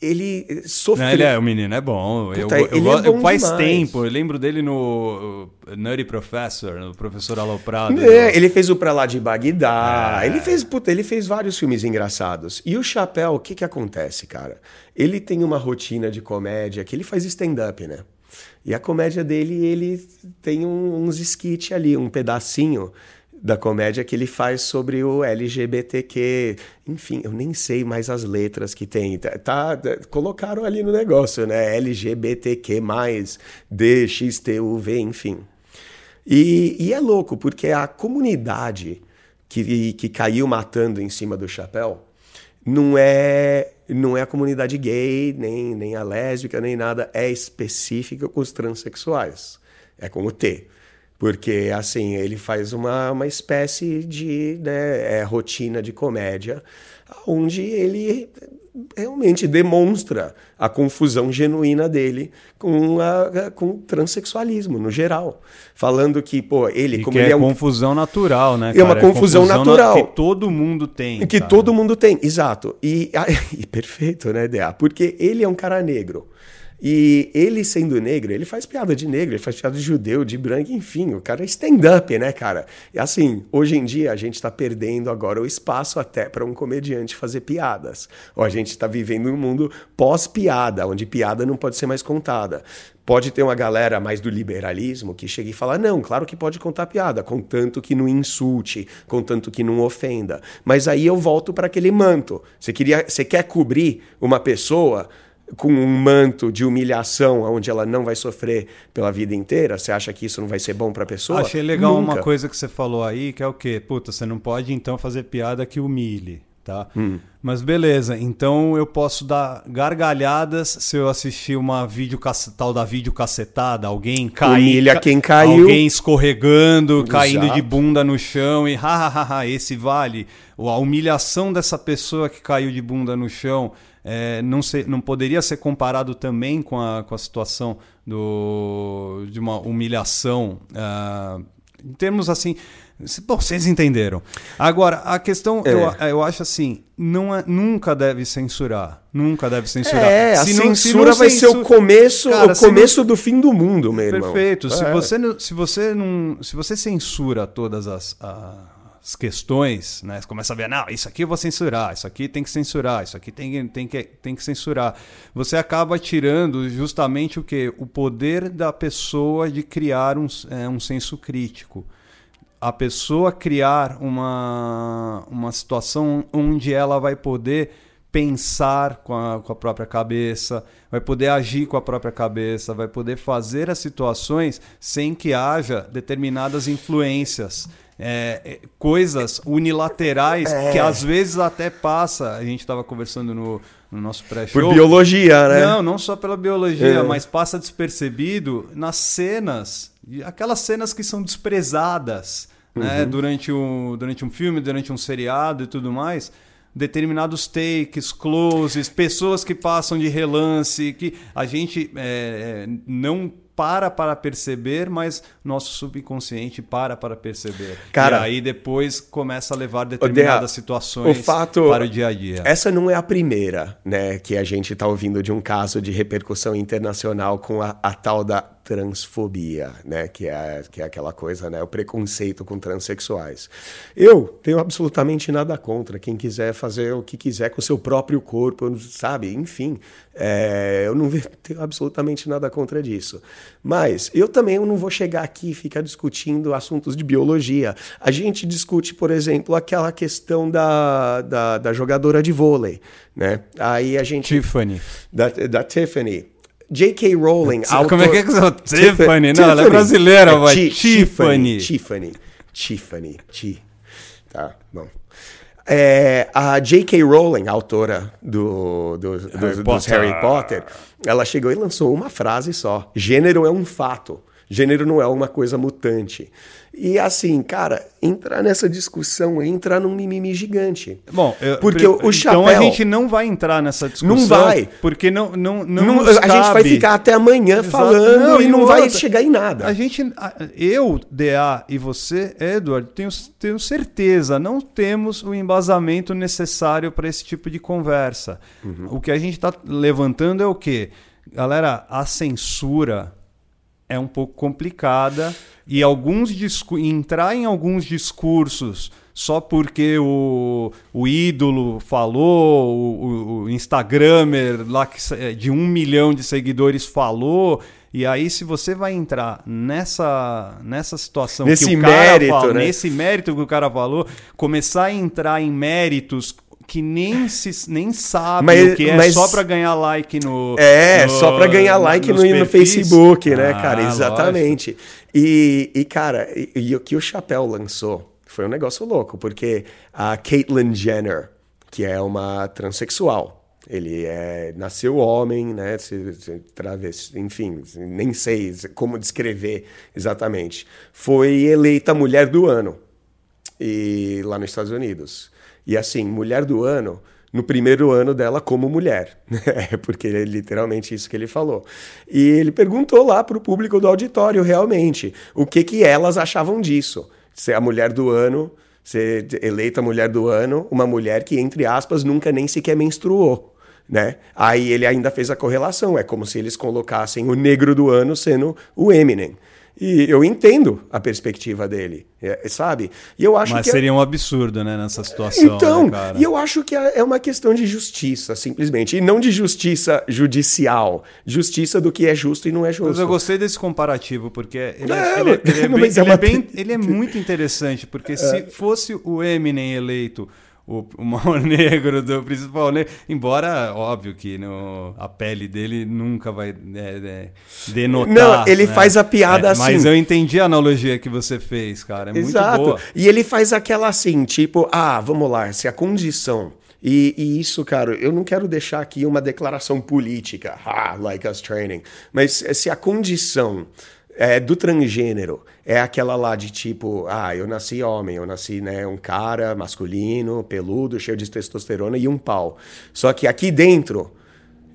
ele sofreu. ele é, o menino é bom. Puta, eu, eu, é bom faz demais. tempo, eu lembro dele no Nutty Professor, no Professor Aloprado. É, ele fez o Pra Lá de Bagdá. É. Ele fez, puta, ele fez vários filmes engraçados. E o Chapéu, o que que acontece, cara? Ele tem uma rotina de comédia que ele faz stand-up, né? E a comédia dele, ele tem uns skits ali, um pedacinho da comédia que ele faz sobre o LGBTQ. Enfim, eu nem sei mais as letras que tem. Tá, tá colocaram ali no negócio, né? LGBTQ+, DXTUV, enfim. E, e é louco, porque a comunidade que, que caiu matando em cima do chapéu não é não é a comunidade gay, nem, nem a lésbica, nem nada, é específica com os transexuais. É com o T. Porque, assim, ele faz uma, uma espécie de né, é, rotina de comédia, onde ele realmente demonstra a confusão genuína dele com, a, com o transexualismo, no geral. Falando que, pô, ele, e como ele é, é um... confusão natural, né? É uma confusão, é confusão natural. que todo mundo tem. Que cara. todo mundo tem, exato. E, e perfeito, né, Dea? Porque ele é um cara negro. E ele sendo negro, ele faz piada de negro, ele faz piada de judeu, de branco, enfim, o cara é stand-up, né, cara? E assim, hoje em dia a gente está perdendo agora o espaço até para um comediante fazer piadas. Ou a gente está vivendo um mundo pós-piada, onde piada não pode ser mais contada. Pode ter uma galera mais do liberalismo que chega e fala: não, claro que pode contar piada, contanto que não insulte, contanto que não ofenda. Mas aí eu volto para aquele manto. Você, queria, você quer cobrir uma pessoa com um manto de humilhação onde ela não vai sofrer pela vida inteira? Você acha que isso não vai ser bom para a pessoa? Achei legal Nunca. uma coisa que você falou aí, que é o quê? Puta, você não pode então fazer piada que humilhe, tá? Hum. Mas beleza, então eu posso dar gargalhadas se eu assistir uma vídeo tal da vídeo cacetada, alguém cair, Humilha quem caiu, alguém escorregando, Exato. caindo de bunda no chão e ha, esse vale. A humilhação dessa pessoa que caiu de bunda no chão é, não, ser, não poderia ser comparado também com a, com a situação do, de uma humilhação uh, em termos assim. Bom, vocês entenderam. Agora, a questão, é. eu, eu acho assim, não é, nunca deve censurar. Nunca deve censurar. É, a se censura não, vai censura... ser o começo, Cara, o começo não... do fim do mundo, meu irmão. Perfeito. É. Se, você, se, você não, se você censura todas as as questões, né? Você começa a ver, não, isso aqui eu vou censurar, isso aqui tem que censurar, isso aqui tem, tem, que, tem que censurar. Você acaba tirando justamente o que? O poder da pessoa de criar um, é, um senso crítico. A pessoa criar uma, uma situação onde ela vai poder pensar com a, com a própria cabeça, vai poder agir com a própria cabeça, vai poder fazer as situações sem que haja determinadas influências é, é, coisas unilaterais é. que às vezes até passa. A gente estava conversando no, no nosso pré-show. Por biologia, né? Não, não só pela biologia, é. mas passa despercebido nas cenas, aquelas cenas que são desprezadas né? uhum. durante, um, durante um filme, durante um seriado e tudo mais determinados takes, closes, pessoas que passam de relance, que a gente é, é não para para perceber, mas nosso subconsciente para para perceber. Cara, e aí depois começa a levar determinadas situações o fato, para o dia a dia. Essa não é a primeira, né, que a gente está ouvindo de um caso de repercussão internacional com a, a tal da transfobia, né? Que é, que é aquela coisa, né? O preconceito com transexuais. Eu tenho absolutamente nada contra quem quiser fazer o que quiser com o seu próprio corpo, sabe? Enfim, é, eu não tenho absolutamente nada contra disso. Mas eu também não vou chegar aqui e ficar discutindo assuntos de biologia. A gente discute, por exemplo, aquela questão da, da, da jogadora de vôlei, né? Aí a gente... Tiffany. Da, da Tiffany. J.K. Rowling. Autor... Como é que é que você Tiffany? Não, ela é brasileira, é, vai. Tiffany. Tiffany. Tiffany. Ti. Tá, bom. É, a J.K. Rowling, autora do, do, do, Harry, dos Harry Potter, ela chegou e lançou uma frase só: gênero é um fato. Gênero não é uma coisa mutante. E assim, cara, entrar nessa discussão é entrar num mimimi gigante. Bom, eu, porque o, o chapéu. Então a gente não vai entrar nessa discussão. Não vai. Porque não. não, não, não a cabe. gente vai ficar até amanhã Exato. falando não, e não outra, vai chegar em nada. A gente. Eu, DA e você, Edward, tenho, tenho certeza, não temos o embasamento necessário para esse tipo de conversa. Uhum. O que a gente está levantando é o quê? Galera, a censura é um pouco complicada e alguns entrar em alguns discursos só porque o, o ídolo falou, o, o Instagramer lá que, é, de um milhão de seguidores falou. E aí, se você vai entrar nessa, nessa situação nesse que o cara mérito, fala, né? nesse mérito que o cara falou, começar a entrar em méritos que nem, se, nem sabe mas, o que é mas... só para ganhar like no. É, no, só para ganhar like no, no, Facebook, né, ah, cara? Exatamente. E, e, cara, e, e o que o Chapéu lançou foi um negócio louco, porque a Caitlyn Jenner, que é uma transexual, ele é, nasceu homem, né? Se, se, travesti, enfim, nem sei como descrever exatamente. Foi eleita mulher do ano e lá nos Estados Unidos. E assim, mulher do ano, no primeiro ano dela como mulher, é porque é literalmente isso que ele falou. E ele perguntou lá para o público do auditório realmente o que que elas achavam disso. Ser a mulher do ano, ser eleita mulher do ano, uma mulher que entre aspas nunca nem sequer menstruou. Né? Aí ele ainda fez a correlação, é como se eles colocassem o negro do ano sendo o Eminem. E eu entendo a perspectiva dele, é, sabe? E eu acho Mas que é seria é... um absurdo, né, nessa situação. Então, né, e eu acho que é, é uma questão de justiça, simplesmente. E não de justiça judicial. Justiça do que é justo e não é justo. Mas eu gostei desse comparativo, porque ele é, ele, ele é, bem, ele é, bem, ele é muito interessante, porque se fosse o Eminem eleito o, o mal negro do principal negro. Embora, óbvio que no, a pele dele nunca vai é, é, denotar. Não, ele né? faz a piada é, assim. Mas eu entendi a analogia que você fez, cara. É Exato. muito boa. E ele faz aquela assim, tipo, ah, vamos lá, se a condição. E, e, isso, cara, eu não quero deixar aqui uma declaração política, ah, like us training, mas se a condição é, do transgênero é aquela lá de tipo, ah, eu nasci homem, eu nasci, né, um cara masculino, peludo, cheio de testosterona e um pau. Só que aqui dentro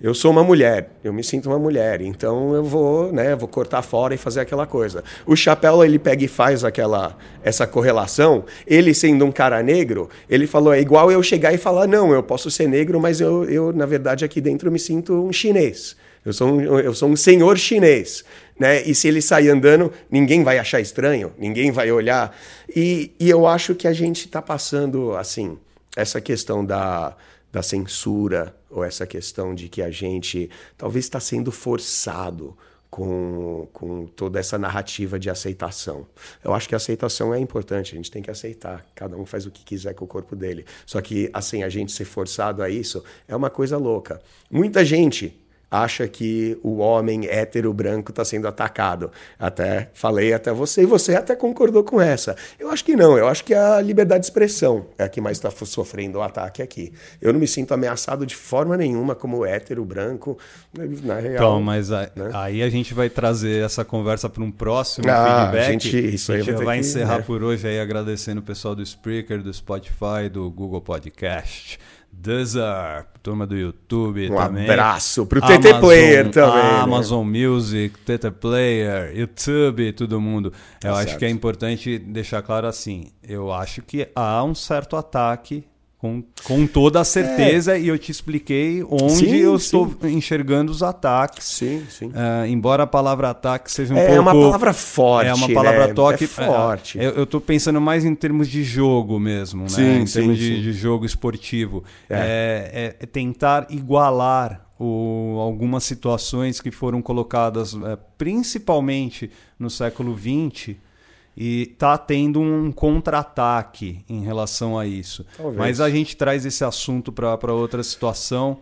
eu sou uma mulher, eu me sinto uma mulher, então eu vou, né, vou cortar fora e fazer aquela coisa. O chapéu ele pega e faz aquela essa correlação. Ele sendo um cara negro, ele falou é igual eu chegar e falar não, eu posso ser negro, mas eu, eu na verdade aqui dentro eu me sinto um chinês. Eu sou um, eu sou um senhor chinês né? E se ele sair andando, ninguém vai achar estranho, ninguém vai olhar. E, e eu acho que a gente está passando, assim, essa questão da, da censura, ou essa questão de que a gente talvez está sendo forçado com, com toda essa narrativa de aceitação. Eu acho que a aceitação é importante, a gente tem que aceitar. Cada um faz o que quiser com o corpo dele. Só que, assim, a gente ser forçado a isso é uma coisa louca. Muita gente acha que o homem hétero branco está sendo atacado. Até falei até você, e você até concordou com essa. Eu acho que não, eu acho que a liberdade de expressão é a que mais está sofrendo o ataque aqui. Eu não me sinto ameaçado de forma nenhuma como hétero branco, na real. Então, mas a, né? aí a gente vai trazer essa conversa para um próximo ah, feedback. A gente, isso a gente vai, vai que, encerrar né? por hoje aí agradecendo o pessoal do Spreaker, do Spotify, do Google Podcast. Deezer, turma do YouTube um também. Um abraço pro TT Amazon, Player também. Né? Amazon? Music, TT Player, YouTube, todo mundo. Eu tá acho certo. que é importante deixar claro assim. Eu acho que há um certo ataque Com, com toda a certeza, é. e eu te expliquei onde sim, eu sim. estou enxergando os ataques. Sim, sim. Uh, embora a palavra ataque seja um é, pouco. É uma palavra forte. É uma palavra né? toque. É forte. É, eu estou pensando mais em termos de jogo mesmo, né? Sim, em sim, termos. De, de, jogo esportivo. É. é tentar igualar o, algumas situações que foram colocadas principalmente no século XX e tá tendo um contra-ataque em relação a isso. Talvez. Mas a gente traz esse assunto para outra situação.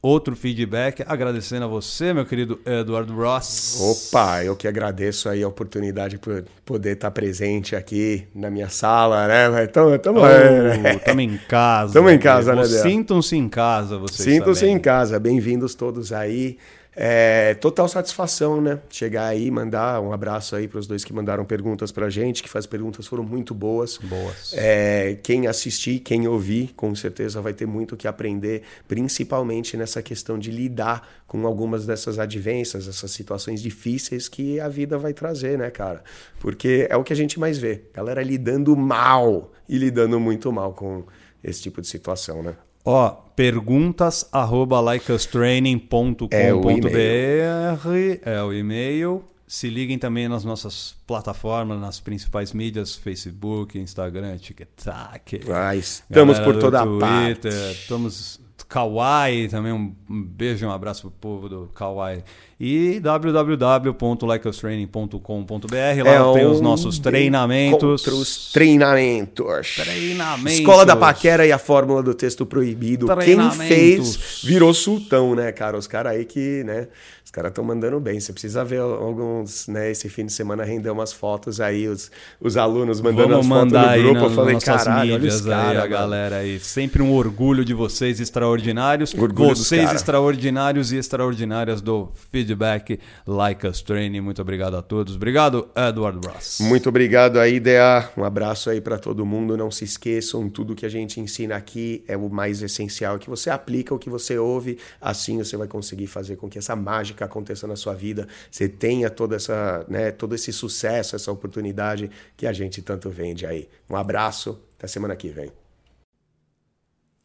Outro feedback, agradecendo a você, meu querido Eduardo Ross. Opa, eu que agradeço aí a oportunidade por poder estar presente aqui na minha sala, né? Estamos oh, né? em casa. Estamos em casa, né? Sintam-se em casa, vocês Sintam-se em casa. Bem-vindos todos aí. É, total satisfação, né? Chegar aí, mandar um abraço aí para os dois que mandaram perguntas para a gente, que faz perguntas foram muito boas. Boas. É, quem assistir, quem ouvir, com certeza vai ter muito que aprender, principalmente nessa questão de lidar com algumas dessas advências, essas situações difíceis que a vida vai trazer, né, cara? Porque é o que a gente mais vê. Galera lidando mal e lidando muito mal com esse tipo de situação, né? Ó, perguntas arroba likeustraining.com.br é, é o e-mail. Se liguem também nas nossas plataformas, nas principais mídias, Facebook, Instagram, TikTok. Ah, estamos por toda Twitter, parte. Estamos Kawaii também, um beijo e um abraço pro povo do Kawaii. E www.likeustraining.com.br Lá é tem os nossos treinamentos. Os treinamentos. Treinamentos. Escola da Paquera e a Fórmula do Texto Proibido. Quem fez virou sultão, né, cara? Os caras aí que, né? Os caras estão mandando bem. Você precisa ver alguns, né? Esse fim de semana render umas fotos aí, os, os alunos mandando Vamos as fotos no grupo. eu falei, caralho, olha os cara, aí, a galera aí. Sempre um orgulho de vocês extraordinários. Orgulho vocês extraordinários e extraordinárias do feedback Like Us Training. Muito obrigado a todos. Obrigado, Edward Ross. Muito obrigado aí, DA. Um abraço aí para todo mundo. Não se esqueçam, tudo que a gente ensina aqui é o mais essencial, que você aplica o que você ouve, assim você vai conseguir fazer com que essa mágica aconteça na sua vida, você tenha toda essa, né, todo esse sucesso, essa oportunidade que a gente tanto vende aí. Um abraço, até semana que vem.